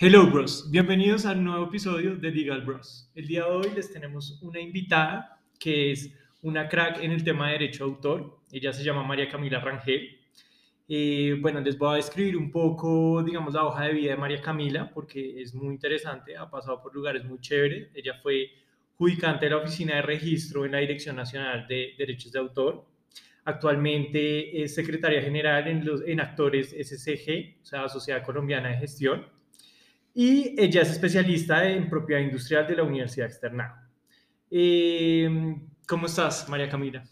Hello Bros, bienvenidos a un nuevo episodio de Legal Bros. El día de hoy les tenemos una invitada que es una crack en el tema de derecho de autor. Ella se llama María Camila Rangel. Eh, bueno, les voy a describir un poco, digamos, la hoja de vida de María Camila porque es muy interesante, ha pasado por lugares muy chéveres. Ella fue judicante de la Oficina de Registro en la Dirección Nacional de Derechos de Autor. Actualmente es secretaria general en, los, en Actores SCG, o sea, Sociedad Colombiana de Gestión y ella es especialista en propiedad industrial de la Universidad Externada. Eh, ¿Cómo estás, María Camila?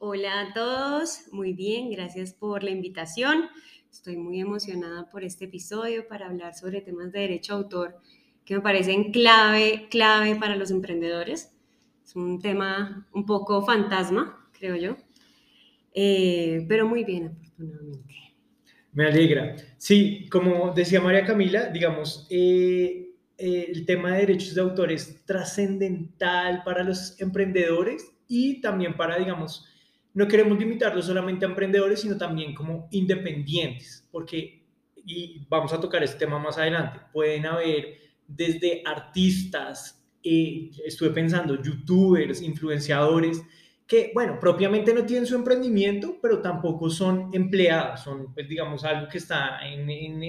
Hola a todos, muy bien, gracias por la invitación. Estoy muy emocionada por este episodio para hablar sobre temas de derecho a autor que me parecen clave, clave para los emprendedores. Es un tema un poco fantasma, creo yo, eh, pero muy bien, afortunadamente. Me alegra. Sí, como decía María Camila, digamos, eh, eh, el tema de derechos de autor es trascendental para los emprendedores y también para, digamos, no queremos limitarlo solamente a emprendedores, sino también como independientes, porque, y vamos a tocar este tema más adelante, pueden haber desde artistas, eh, estuve pensando, youtubers, influenciadores, que, bueno, propiamente no tienen su emprendimiento, pero tampoco son empleados, son, pues, digamos, algo que está en,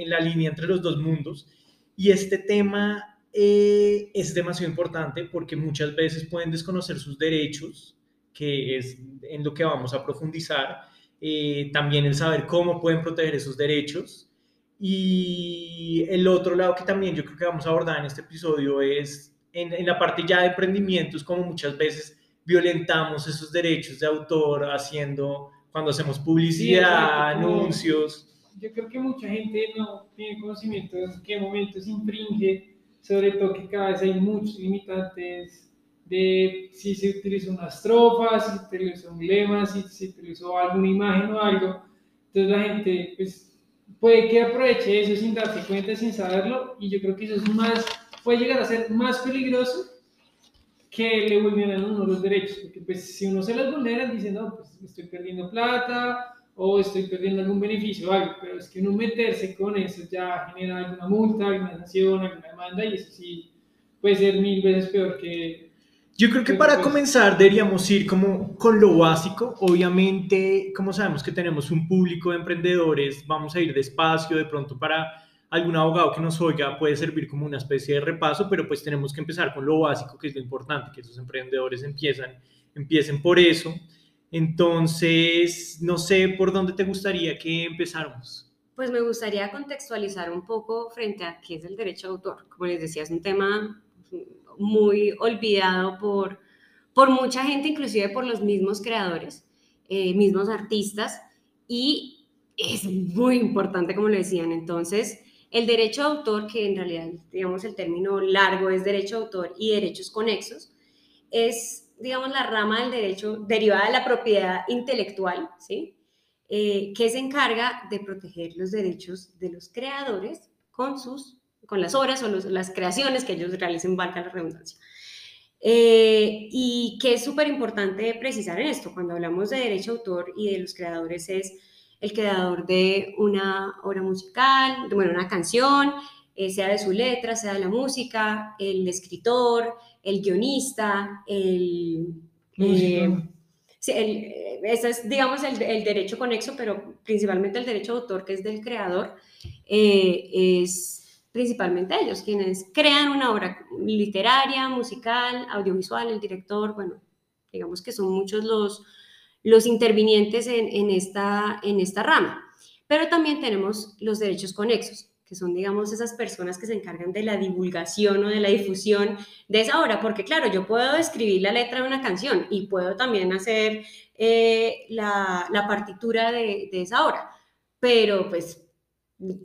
la línea entre los dos mundos. Y este tema eh, es demasiado importante porque muchas veces pueden desconocer sus derechos, que es en lo que vamos a profundizar, eh, también el saber cómo pueden proteger esos derechos. Y el otro lado que también yo creo que vamos a abordar en este episodio es en la parte ya de emprendimientos, como muchas veces violentamos esos derechos de autor haciendo, cuando hacemos publicidad, anuncios. Yo creo que mucha gente no tiene conocimiento de qué momentos infringe, sobre todo que cada vez hay muchos limitantes de si se utiliza una estrofa, si se utiliza un lema, si se utilizó alguna imagen o algo. Entonces la gente pues, puede que aproveche eso sin darse cuenta, sin saberlo, y yo creo que eso es más, puede llegar a ser más peligroso que le vulneran a uno los derechos, porque pues si uno se los vulnera, dice, no, pues estoy perdiendo plata o estoy perdiendo algún beneficio o algo, pero es que uno meterse con eso ya genera alguna multa, alguna sanción, alguna demanda y eso sí puede ser mil veces peor que... Yo creo que para pues comenzar deberíamos ir como con lo básico. Obviamente, como sabemos que tenemos un público de emprendedores, vamos a ir despacio de pronto para algún abogado que nos oiga puede servir como una especie de repaso, pero pues tenemos que empezar con lo básico, que es lo importante, que esos emprendedores empiezan, empiecen por eso. Entonces, no sé por dónde te gustaría que empezáramos. Pues me gustaría contextualizar un poco frente a qué es el derecho de autor. Como les decía, es un tema muy olvidado por, por mucha gente, inclusive por los mismos creadores, eh, mismos artistas, y es muy importante, como le decían. Entonces, el derecho de autor, que en realidad, digamos, el término largo es derecho de autor y derechos conexos, es, digamos, la rama del derecho derivada de la propiedad intelectual, ¿sí? Eh, que se encarga de proteger los derechos de los creadores con, sus, con las obras o las creaciones que ellos realicen, valga la redundancia. Eh, y que es súper importante precisar en esto, cuando hablamos de derecho de autor y de los creadores, es el creador de una obra musical, bueno, una canción, eh, sea de su letra, sea de la música, el escritor, el guionista, el... Eh, sí, eh, ese es, digamos, el, el, derecho conexo, pero principalmente el derecho de autor, que es del creador, es principalmente ellos quienes crean una obra literaria, musical, audiovisual, el director, bueno, digamos que son muchos los, los intervinientes en, esta, en esta rama. Pero también tenemos los derechos conexos, que son, digamos, esas personas que se encargan de la divulgación o de la difusión de esa obra, porque claro, yo puedo escribir la letra de una canción y puedo también hacer eh, la, partitura de, esa obra, pero pues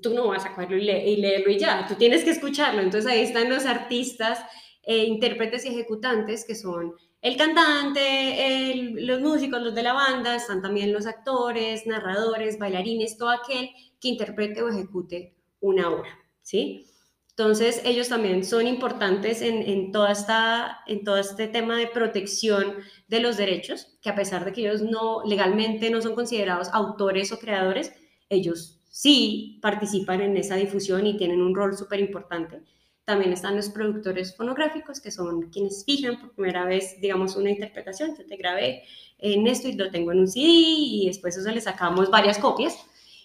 tú no vas a sacarlo y, leerlo y ya, tú tienes que escucharlo. Entonces ahí están los artistas, eh, intérpretes y ejecutantes que son el cantante, los músicos, los de la banda, están también los actores, narradores, bailarines, todo aquel que interprete o ejecute una obra, ¿sí? Entonces, ellos también son importantes en, toda esta, en todo este tema de protección de los derechos, que a pesar de que ellos no legalmente no son considerados autores o creadores, ellos sí participan en esa difusión y tienen un rol súper importante. También están los productores fonográficos, que son quienes fijan por primera vez, digamos, una interpretación. Yo te grabé en esto y lo tengo en un CD y después eso le sacamos varias copias.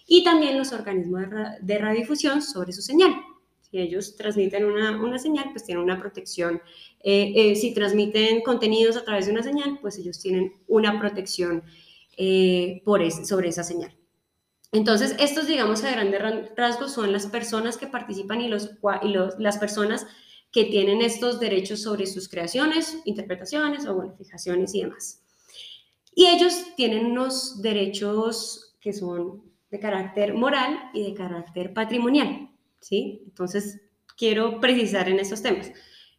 Y también los organismos de, radiodifusión sobre su señal. Si ellos transmiten una, una señal, pues tienen una protección. Eh, eh, si transmiten contenidos a través de una señal, pues ellos tienen una protección eh, por sobre esa señal. Entonces, estos, digamos, a grandes rasgos son las personas que participan y, los, y los, las personas que tienen estos derechos sobre sus creaciones, interpretaciones o, bueno, y demás. Y ellos tienen unos derechos que son de carácter moral y de carácter patrimonial, ¿sí? Entonces, quiero precisar en estos temas.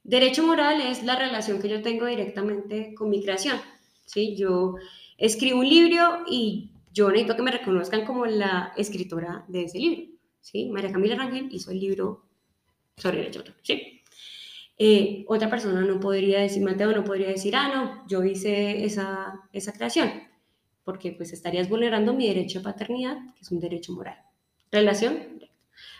Derecho moral es la relación que yo tengo directamente con mi creación, ¿sí? Yo escribo un libro y yo necesito que me reconozcan como la escritora de ese libro, ¿sí? María Camila Rangel hizo el libro sobre derecho ¿sí? Eh, otra persona no podría decir, Mateo no podría decir, ah, no, yo hice esa, esa creación, porque pues estarías vulnerando mi derecho de paternidad, que es un derecho moral. Relación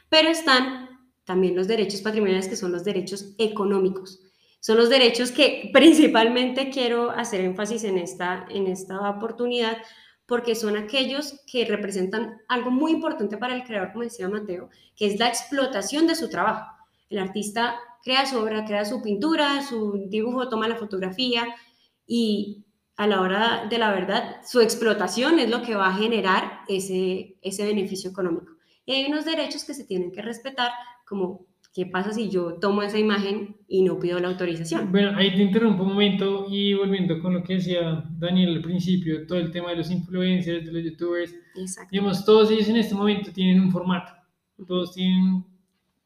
Pero están también los derechos patrimoniales, que son los derechos económicos. Son los derechos que principalmente quiero hacer énfasis en esta, en esta oportunidad, porque son aquellos que representan algo muy importante para el creador, como decía Mateo, que es la explotación de su trabajo. El artista crea su obra, crea su pintura, su dibujo, toma la fotografía y a la hora de la verdad, su explotación es lo que va a generar ese, ese beneficio económico. Y hay unos derechos que se tienen que respetar, como ¿Qué pasa si yo tomo esa imagen y no pido la autorización? Bueno, ahí te interrumpo un momento y volviendo con lo que decía Daniel al principio, todo el tema de los influencers, de los youtubers. Exacto. Digamos, todos ellos en este momento tienen un formato. Todos tienen,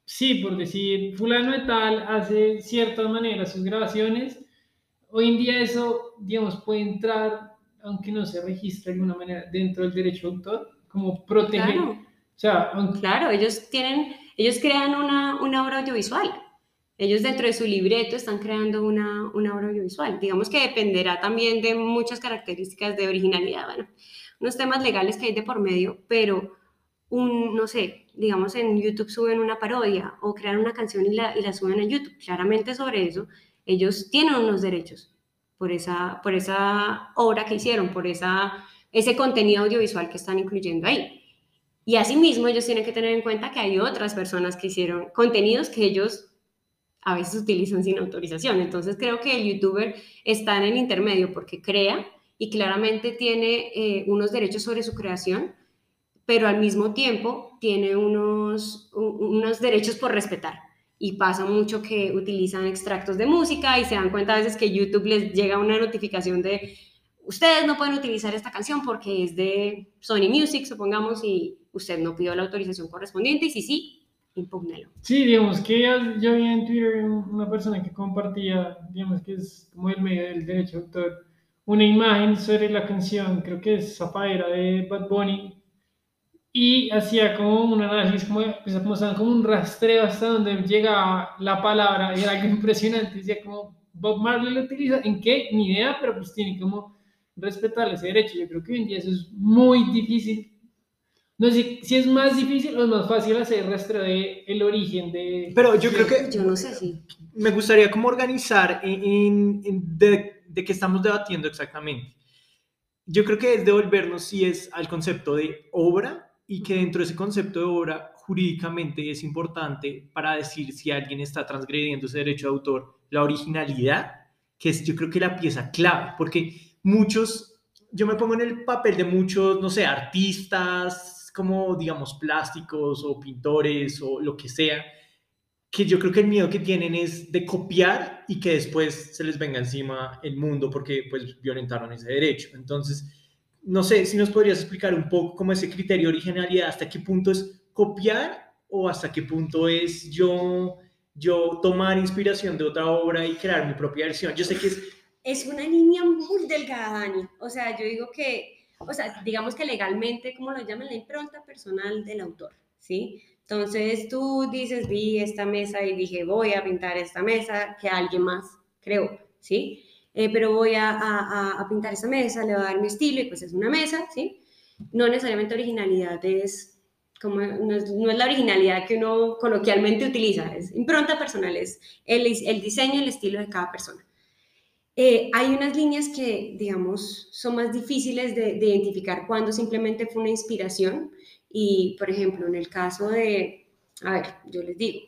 sí, por decir, fulano de tal hace ciertas maneras sus grabaciones. Hoy en día eso, digamos, puede entrar, aunque no se registre de alguna manera, dentro del derecho de autor, como proteger. Claro. O sea, claro, ellos tienen ellos crean una, una obra audiovisual. Ellos dentro de su libreto están creando una, una obra audiovisual. Digamos que dependerá también de muchas características de originalidad, bueno, unos temas legales que hay de por medio, pero un, no sé, digamos en YouTube suben una parodia o crean una canción y la, y la suben a YouTube. Claramente sobre eso, ellos tienen unos derechos por esa, por esa obra que hicieron, por esa, ese contenido audiovisual que están incluyendo ahí. Y asimismo, ellos tienen que tener en cuenta que hay otras personas que hicieron contenidos que ellos a veces utilizan sin autorización. Entonces creo que el youtuber está en el intermedio porque crea y claramente tiene eh, unos derechos sobre su creación, pero al mismo tiempo tiene unos, unos derechos por respetar. Y pasa mucho que utilizan extractos de música y se dan cuenta a veces que YouTube les llega una notificación de ustedes no pueden utilizar esta canción porque es de Sony Music, supongamos, y usted no pidió la autorización correspondiente y si sí, impúgnelo. Sí, digamos que yo vi en Twitter una persona que compartía, digamos que es como el medio del derecho de autor, una imagen sobre la canción, creo que es Zafaira de Bad Bunny, y hacía como un análisis, como, pues, como, como un rastreo hasta donde llega la palabra, y era algo impresionante, decía como Bob Marley lo utiliza, ¿en qué? Ni idea, pero pues tiene como respetar ese derecho. Yo creo que hoy en día eso es muy difícil no sé si es más difícil o es más fácil hacer rastro de el origen de... Pero yo creo que... Yo no sé si... Me gustaría como organizar en, de, de, qué estamos debatiendo exactamente. Yo creo que es devolvernos si es al concepto de obra y que dentro de ese concepto de obra jurídicamente es importante para decir si alguien está transgrediendo ese derecho de autor, la originalidad, que es yo creo que la pieza clave, porque muchos, yo me pongo en el papel de muchos, no sé, artistas, como, digamos, plásticos o pintores o lo que sea, que yo creo que el miedo que tienen es de copiar y que después se les venga encima el mundo porque pues violentaron ese derecho. Entonces, no sé si nos podrías explicar un poco cómo ese criterio de originalidad, hasta qué punto es copiar o hasta qué punto es yo, yo tomar inspiración de otra obra y crear mi propia versión. Yo sé que es... Es una línea muy delgada, Dani. O sea, yo digo que o sea, digamos que legalmente, como lo llaman, la impronta personal del autor, ¿sí? Entonces tú dices, vi esta mesa y dije, voy a pintar esta mesa que alguien más creó, ¿sí? Eh, pero voy a, a, a, pintar esa mesa, le voy a dar mi estilo y pues es una mesa, ¿sí? No necesariamente originalidad es como no es, no es, la originalidad que uno coloquialmente utiliza, es impronta personal, es el, el diseño, el estilo de cada persona. Eh, hay unas líneas que, digamos, son más difíciles de, de, identificar cuando simplemente fue una inspiración y, por ejemplo, en el caso de, a ver, yo les digo,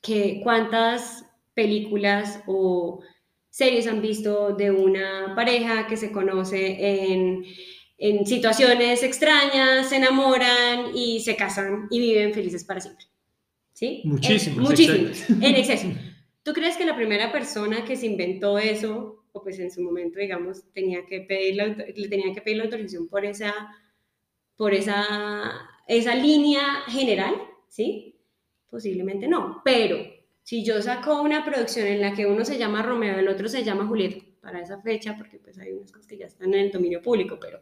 que cuántas películas o series han visto de una pareja que se conoce en en situaciones extrañas, se enamoran y se casan y viven felices para siempre. ¿Sí? Muchísimos. muchísimos, en exceso. ¿Tú crees que la primera persona que se inventó eso, o pues en su momento, digamos, tenía que pedir la, le tenía que pedir la autorización por esa, por esa, esa línea general? ¿Sí? Posiblemente no, pero si yo saco una producción en la que uno se llama Romeo y el otro se llama Julieta, para esa fecha, porque pues hay unas cosas que ya están en el dominio público, pero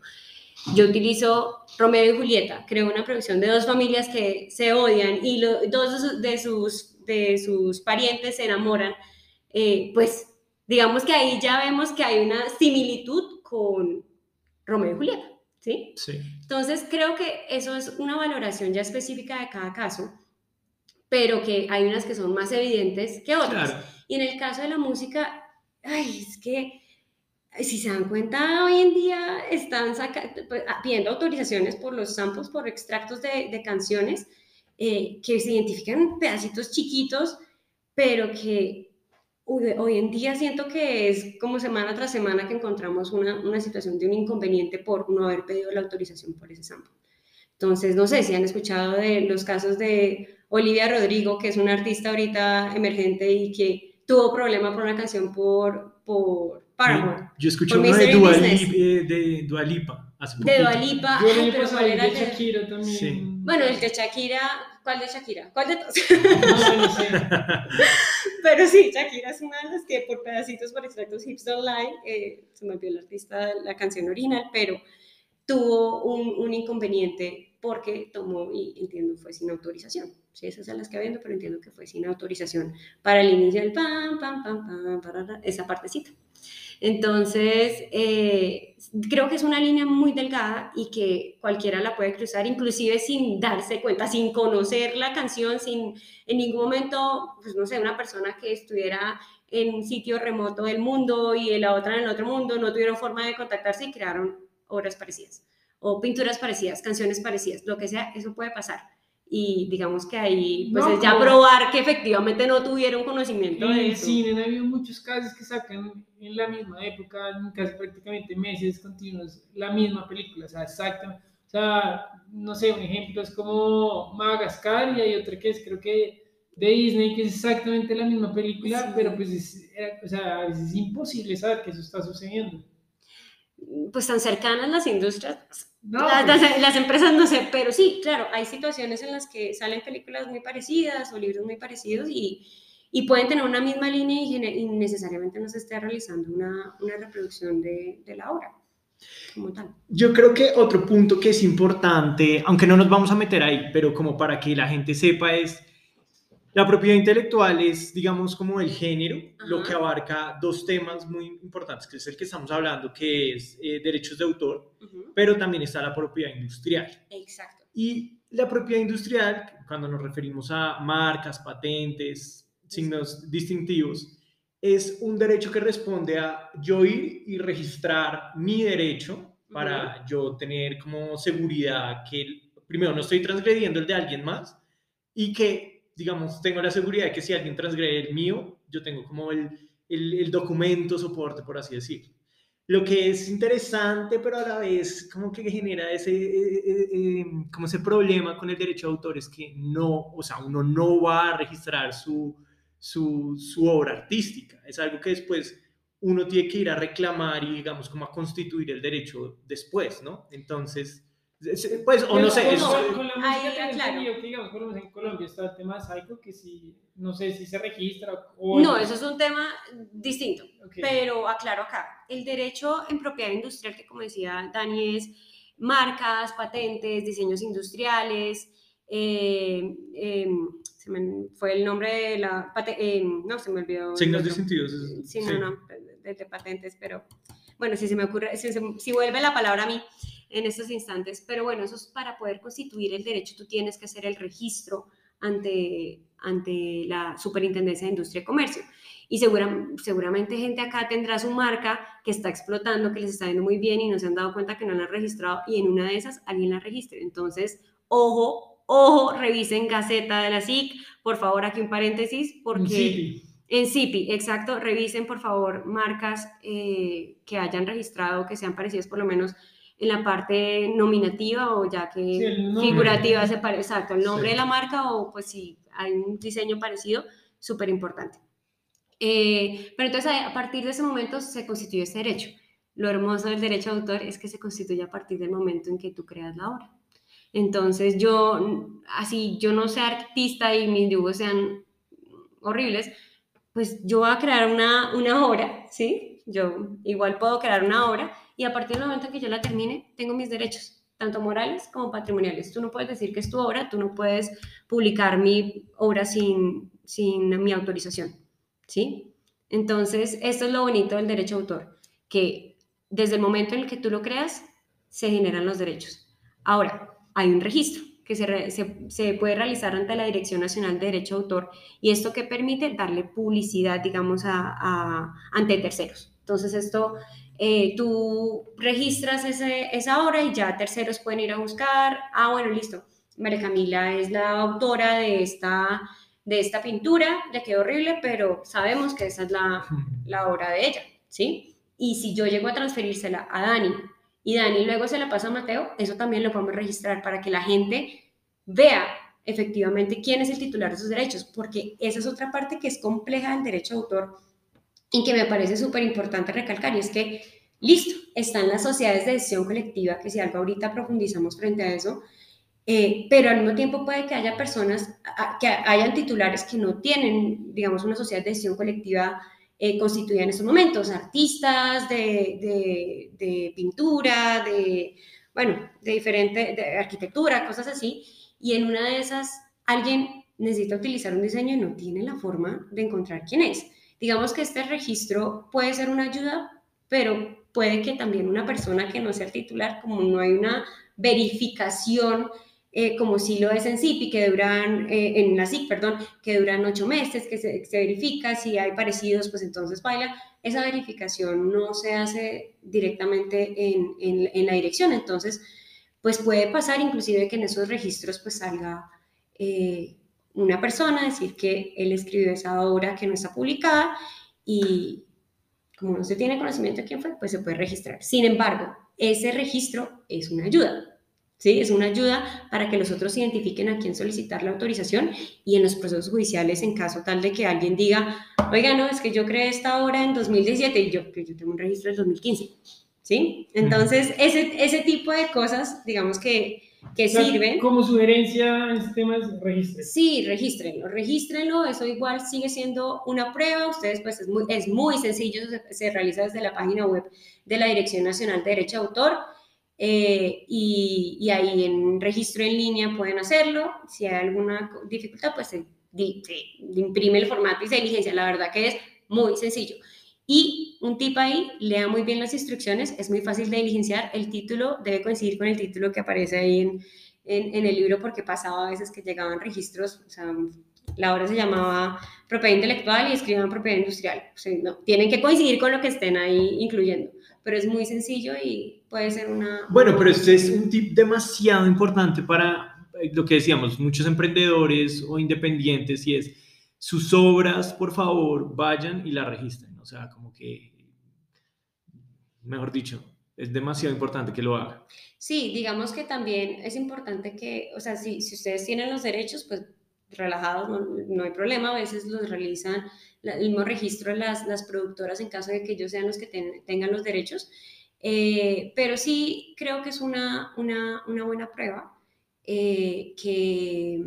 yo utilizo Romeo y Julieta, creo una producción de dos familias que se odian y dos de sus, de sus parientes se enamoran, eh, pues digamos que ahí ya vemos que hay una similitud con Romeo y Julieta, ¿sí? Sí. Entonces creo que eso es una valoración ya específica de cada caso, pero que hay unas que son más evidentes que otras. Claro. Y en el caso de la música, ay, es que si se dan cuenta, hoy en día están pues, ah, pidiendo autorizaciones por los samples, por extractos de, de canciones eh, que se identifican pedacitos chiquitos, pero que hoy en día siento que es como semana tras semana que encontramos una, una situación de un inconveniente por no haber pedido la autorización por ese sample. Entonces, no sé si han escuchado de los casos de Olivia Rodrigo, que es una artista ahorita emergente y que tuvo problema por una canción por, por Paramore. Yo escuché uno de Dua, eh, de Dua Lipa. Hace de Dua Lipa. Yo Ay, pero ¿cuál era el de Shakira también. Sí. Bueno, el de Shakira, ¿cuál de Shakira? ¿Cuál de todos? No, no sé. pero sí, Shakira es una de las que por pedacitos, por extractos Hips Don't Lie, eh, se me olvidó el artista, la canción original, pero tuvo un, un inconveniente porque tomó, y entiendo, fue sin autorización. Sí, esas son las que viendo, pero entiendo que fue sin autorización para el inicio del pam, pam, pam, pam, para esa partecita. Entonces, eh, creo que es una línea muy delgada y que cualquiera la puede cruzar, inclusive sin darse cuenta, sin conocer la canción, sin en ningún momento, pues no sé, una persona que estuviera en un sitio remoto del mundo y la otra en el otro mundo, no tuvieron forma de contactarse y crearon obras parecidas o pinturas parecidas, canciones parecidas, lo que sea, eso puede pasar y digamos que ahí pues No, es ya como- probar que efectivamente no tuvieron conocimiento En de el eso. cine han habido muchos casos que sacan en la misma época, en casi prácticamente meses continuos, la misma película, o sea, exactamente. O sea, no sé, un ejemplo es como Madagascar y hay otro que es, creo que de Disney, que es exactamente la misma película, Sí. pero pues es, era- o sea, es imposible saber que eso está sucediendo. Pues tan cercanas las industrias, No, las, pues, las- las empresas no sé, pero sí, claro, hay situaciones en las que salen películas muy parecidas o libros muy parecidos y, y pueden tener una misma línea y, y necesariamente no se esté realizando una, una reproducción de, de la obra como tal. Yo creo que otro punto que es importante, aunque no nos vamos a meter ahí, pero como para que la gente sepa es, la propiedad intelectual es, digamos, como el género, lo que abarca dos temas muy importantes, que es el que estamos hablando, que es eh, derechos de autor, pero también está la propiedad industrial. Exacto. Y la propiedad industrial, cuando nos referimos a marcas, patentes, signos distintivos, es un derecho que responde a yo ir y registrar mi derecho para yo tener como seguridad que primero no estoy transgrediendo el de alguien más y que, digamos, tengo la seguridad de que si alguien transgrede el mío, yo tengo como el, el, el documento soporte, por así decirlo. Lo que es interesante, pero a la vez como que genera ese, eh, eh, eh, como ese problema con el derecho de autor es que no, o sea, uno no va a registrar su, su, su obra artística. Es algo que después uno tiene que ir a reclamar y, digamos, como a constituir el derecho después, ¿no? Entonces, es- pues, o no sé, Con- es, con, con la Ahí, música tengo claro. que, digamos, por lo menos en Colombia está el tema psycho, que si, no sé si se registra o... No, eso es un tema distinto. Ok. Pero aclaro acá, el derecho en propiedad industrial, que como decía Dani, es marcas, patentes, diseños industriales, eh, eh, se me fue el nombre de la, eh, no, se me olvidó. signos distintivos. Sí, sí. no, no, de, de patentes, pero bueno, si se me ocurre, si, se- si vuelve la palabra a mí, en estos instantes, pero bueno, eso es para poder constituir el derecho, tú tienes que hacer el registro ante, ante la Superintendencia de Industria y Comercio. Y seguramente gente acá tendrá su marca que está explotando, que les está yendo muy bien y no se han dado cuenta que no la han registrado y en una de esas alguien la registre. Entonces, ojo, ojo, revisen Gaceta de la SIC, por favor, aquí un paréntesis, porque... En CIPI, exacto, revisen por favor marcas eh, que hayan registrado, que sean parecidas por lo menos en la parte nominativa o ya que figurativa se parece, exacto, el nombre de la marca o pues si hay un diseño parecido, súper importante. Eh, pero entonces a partir de ese momento se constituye este derecho. Lo hermoso del derecho de autor es que se constituye a partir del momento en que tú creas la obra. Entonces yo, así, yo no sea artista y mis dibujos sean horribles, pues yo voy a crear una, una obra, ¿sí? Yo igual puedo crear una obra y a partir del momento en que yo la termine, tengo mis derechos, tanto morales como patrimoniales. Tú no puedes decir que es tu obra, tú no puedes publicar mi obra sin, sin mi autorización, ¿sí? Entonces, esto es lo bonito del derecho de autor, que desde el momento en el que tú lo creas, se generan los derechos. Ahora, hay un registro que se, puede realizar ante la Dirección Nacional de Derecho de Autor y esto que permite darle publicidad, digamos, a, ante terceros. Entonces esto, eh, tú registras ese, esa obra y ya terceros pueden ir a buscar, ah, bueno, listo, María Camila es la autora de esta, de esta pintura, ya quedó horrible, pero sabemos que esa es la, la obra de ella, ¿sí? Y si yo llego a transferírsela a Dani y Dani luego se la pasa a Mateo, eso también lo podemos registrar para que la gente vea efectivamente quién es el titular de sus derechos, porque esa es otra parte que es compleja del derecho de autor y que me parece súper importante recalcar, y es que, listo, están las sociedades de decisión colectiva, que si algo ahorita profundizamos frente a eso, eh, pero al mismo tiempo puede que haya personas, que hayan titulares que no tienen, digamos, una sociedad de decisión colectiva eh, constituida en estos momentos, artistas de, de, pintura, de, bueno, de diferente, de arquitectura, cosas así, y en una de esas alguien necesita utilizar un diseño y no tiene la forma de encontrar quién es. Digamos que este registro puede ser una ayuda, pero puede que también una persona que no sea titular, como no hay una verificación eh, como si lo es en CIPI, que duran, eh, en la SIC, perdón, que duran ocho meses, que se, verifica, si hay parecidos, pues entonces baila. Esa verificación no se hace directamente en, en, la dirección, entonces, pues puede pasar inclusive que en esos registros pues salga eh, una persona decir que él escribió esa obra que no está publicada y como no se tiene conocimiento de quién fue, pues se puede registrar. Sin embargo, ese registro es una ayuda ¿sí? Es una ayuda para que los otros identifiquen a quién solicitar la autorización y en los procesos judiciales, en caso tal de que alguien diga, oiga, no, es que yo creé esta obra en 2017 y yo, yo tengo un registro del 2015, ¿sí? Entonces, ese, ese tipo de cosas, digamos que, que sirven. Como sugerencia en este tema es registren. Sí, regístrenlo, regístrenlo, eso igual sigue siendo una prueba, ustedes pues es muy, es muy sencillo, se, se realiza desde la página web de la Dirección Nacional de Derecho de Autor, eh, y, ahí en registro en línea pueden hacerlo. Si hay alguna dificultad, pues se, imprime el formato y se diligencia. La verdad que es muy sencillo. Y un tip ahí, lea muy bien las instrucciones, es muy fácil de diligenciar. El título debe coincidir con el título que aparece ahí en, en, el libro porque pasaba a veces que llegaban registros, o sea, la obra se llamaba propiedad intelectual y escriban propiedad industrial. O sea, no, tienen que coincidir con lo que estén ahí incluyendo pero es muy sencillo y puede ser una... Bueno, pero este es un tip demasiado importante para eh, lo que decíamos, muchos emprendedores o independientes y es sus obras, por favor, vayan y la registren. O sea, como que, mejor dicho, es demasiado importante que lo hagan. Sí, digamos que también es importante que, o sea, si, si ustedes tienen los derechos, pues relajados, no, hay problema, a veces los realizan el mismo registro las, las productoras en caso de que ellos sean los que tengan los derechos, eh, pero sí creo que es una, una, una buena prueba, eh, que,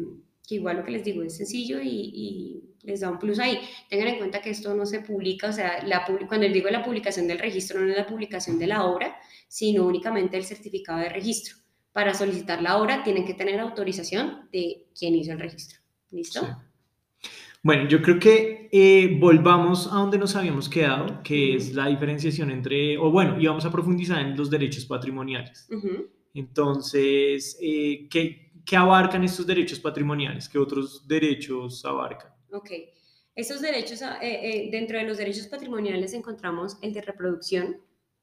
que, igual lo que les digo es sencillo y, les da un plus ahí. Tengan en cuenta que esto no se publica, o sea, la, cuando digo la publicación del registro no es la publicación de la obra, sino únicamente el certificado de registro. Para solicitar la obra tienen que tener autorización de quien hizo el registro. ¿Listo? Bueno, yo creo que eh, volvamos a donde nos habíamos quedado, que es la diferenciación entre, o bueno, íbamos a profundizar en los derechos patrimoniales. Entonces, eh, ¿qué, qué abarcan estos derechos patrimoniales? ¿Qué otros derechos abarcan? Ok. Estos derechos, ah, eh, eh, dentro de los derechos patrimoniales encontramos el de reproducción,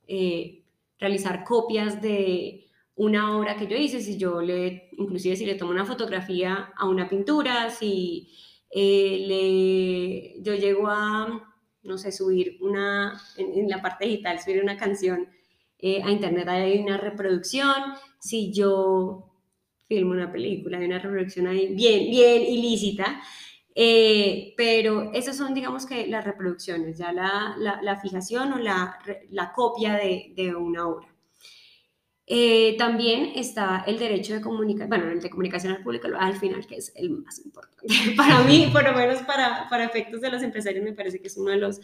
eh, realizar copias de una obra que yo hice, si yo le, inclusive si le tomo una fotografía a una pintura, si eh, le, yo llego a, no sé, subir una, en, en la parte digital, subir una canción eh, a internet, hay una reproducción, si yo filmo una película, hay una reproducción ahí bien, bien ilícita, eh, pero esas son, digamos que, las reproducciones, ya la, la, la fijación o la, la copia de, de una obra. Eh, también está el derecho de comunicación, bueno, el de comunicación al público al final, que es el más importante. Para mí, por lo menos para, para efectos de los empresarios, me parece que es uno de los,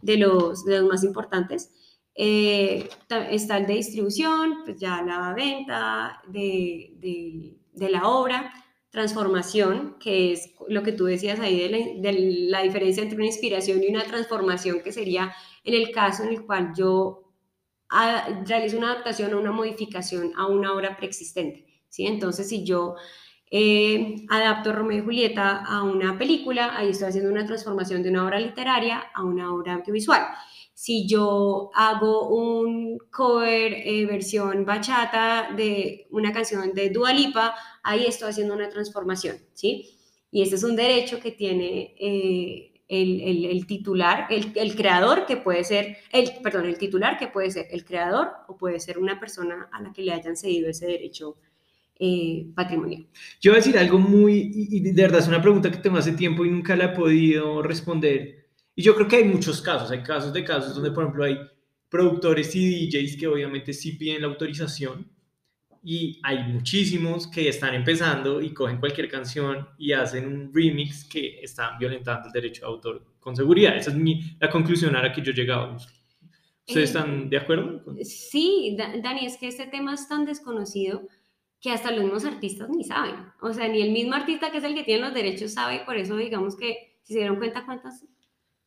de los, de los más importantes. Eh, está el de distribución, pues ya la venta de, de, de la obra, transformación, que es lo que tú decías ahí de la, de la diferencia entre una inspiración y una transformación, que sería en el caso en el cual yo a- realizo una adaptación o una modificación a una obra preexistente. ¿sí? Entonces, si yo eh, adapto Romeo y Julieta a una película, ahí estoy haciendo una transformación de una obra literaria a una obra audiovisual. Si yo hago un cover eh, versión bachata de una canción de Dua Lipa, ahí estoy haciendo una transformación, ¿sí? Y este es un derecho que tiene eh, el, titular, el, creador, que puede ser, el, perdón, el titular, que puede ser el creador o puede ser una persona a la que le hayan cedido ese derecho eh, patrimonial. Yo voy a decir algo muy, y de verdad es una pregunta que tengo hace tiempo y nunca la he podido responder. Y yo creo que hay muchos casos, hay casos de casos donde, por ejemplo, hay productores y DJs que obviamente sí piden la autorización y hay muchísimos que están empezando y cogen cualquier canción y hacen un remix que están violentando el derecho de autor con seguridad. Esa es mi, la conclusión a la que yo he llegado. ¿Ustedes Eh, están de acuerdo? Sí, Da- Dani, es que este tema es tan desconocido que hasta los mismos artistas ni saben. O sea, ni el mismo artista que es el que tiene los derechos sabe, y por eso digamos que si se dieron cuenta cuántos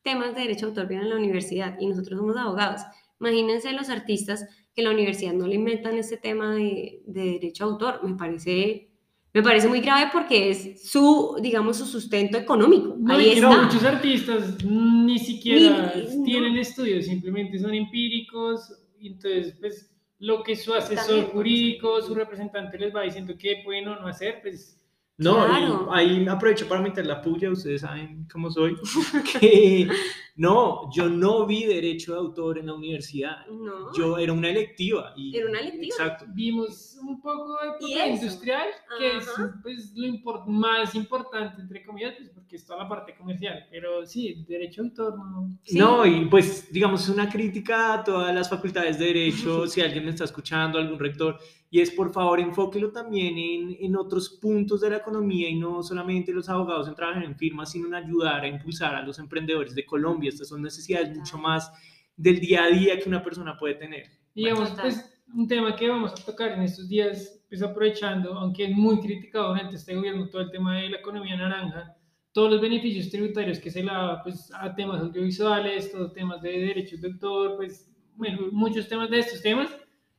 temas de derecho de autor vienen en la universidad y nosotros somos abogados. Imagínense los artistas que la universidad no le inventan este tema de, de derecho de autor. Me parece, me parece muy grave porque es su, digamos, su sustento económico. No, Ahí y no, está. muchos artistas ni siquiera Ni- no. tienen estudios, simplemente son empíricos, y entonces pues lo que su asesor También, jurídico, su representante les va diciendo qué pueden o no hacer, pues No, Claro. y ahí aprovecho para meter la puya, ustedes saben cómo soy. Que no, yo no vi derecho de autor en la universidad. No. Yo era una electiva. Y, Era una electiva. Exacto. vimos un poco de ¿Y propiedad industrial, que es pues, lo impor- más importante, entre comillas, pues, porque es toda la parte comercial, pero sí, derecho de autor no. Sí. No, y pues digamos una crítica a todas las facultades de derecho, si alguien me está escuchando, algún rector, y es por favor enfóquelo también en, en otros puntos de la economía y no solamente los abogados en trabajar en firmas, sino en ayudar a impulsar a los emprendedores de Colombia. Estas son necesidades mucho más del día a día que una persona puede tener. Digamos, Total. pues un tema que vamos a tocar en estos días, pues aprovechando, aunque es muy criticado durante este gobierno, todo el tema de la economía naranja, todos los beneficios tributarios que se le da pues, a temas audiovisuales, todos temas de derechos de autor, pues, bueno, muchos temas de estos temas,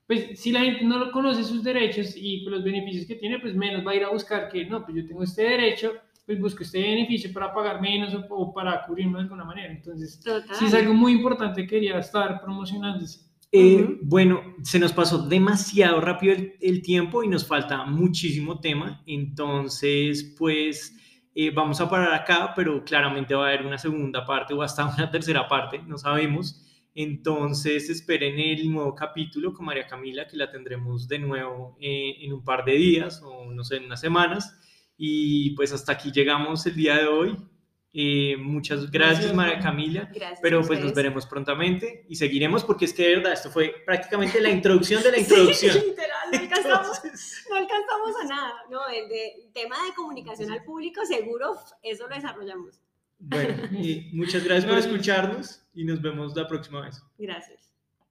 pues si la gente no conoce sus derechos y pues, los beneficios que tiene, pues menos va a ir a buscar que, no, pues yo tengo este derecho, pues busco este beneficio para pagar menos o, o para cubrirme de alguna manera. Entonces, Total. sí es algo muy importante, quería estar promocionándose. Eh, Ujú. Bueno, se nos pasó demasiado rápido el, el tiempo y nos falta muchísimo tema, entonces pues eh, vamos a parar acá, pero claramente va a haber una segunda parte o hasta una tercera parte, no sabemos. Entonces esperen el nuevo capítulo con María Camila, que la tendremos de nuevo eh, en un par de días o no sé, en unas semanas. Y pues hasta aquí llegamos el día de hoy. Eh, muchas gracias, Gracias, María. Camila. Gracias Pero pues nos veremos prontamente y seguiremos porque es que de verdad esto fue prácticamente la introducción de la introducción. Sí, literal, no alcanzamos, Entonces, no alcanzamos a nada. No, el de tema de comunicación al público, seguro eso lo desarrollamos. bueno, y muchas gracias por escucharnos y nos vemos la próxima vez. Gracias.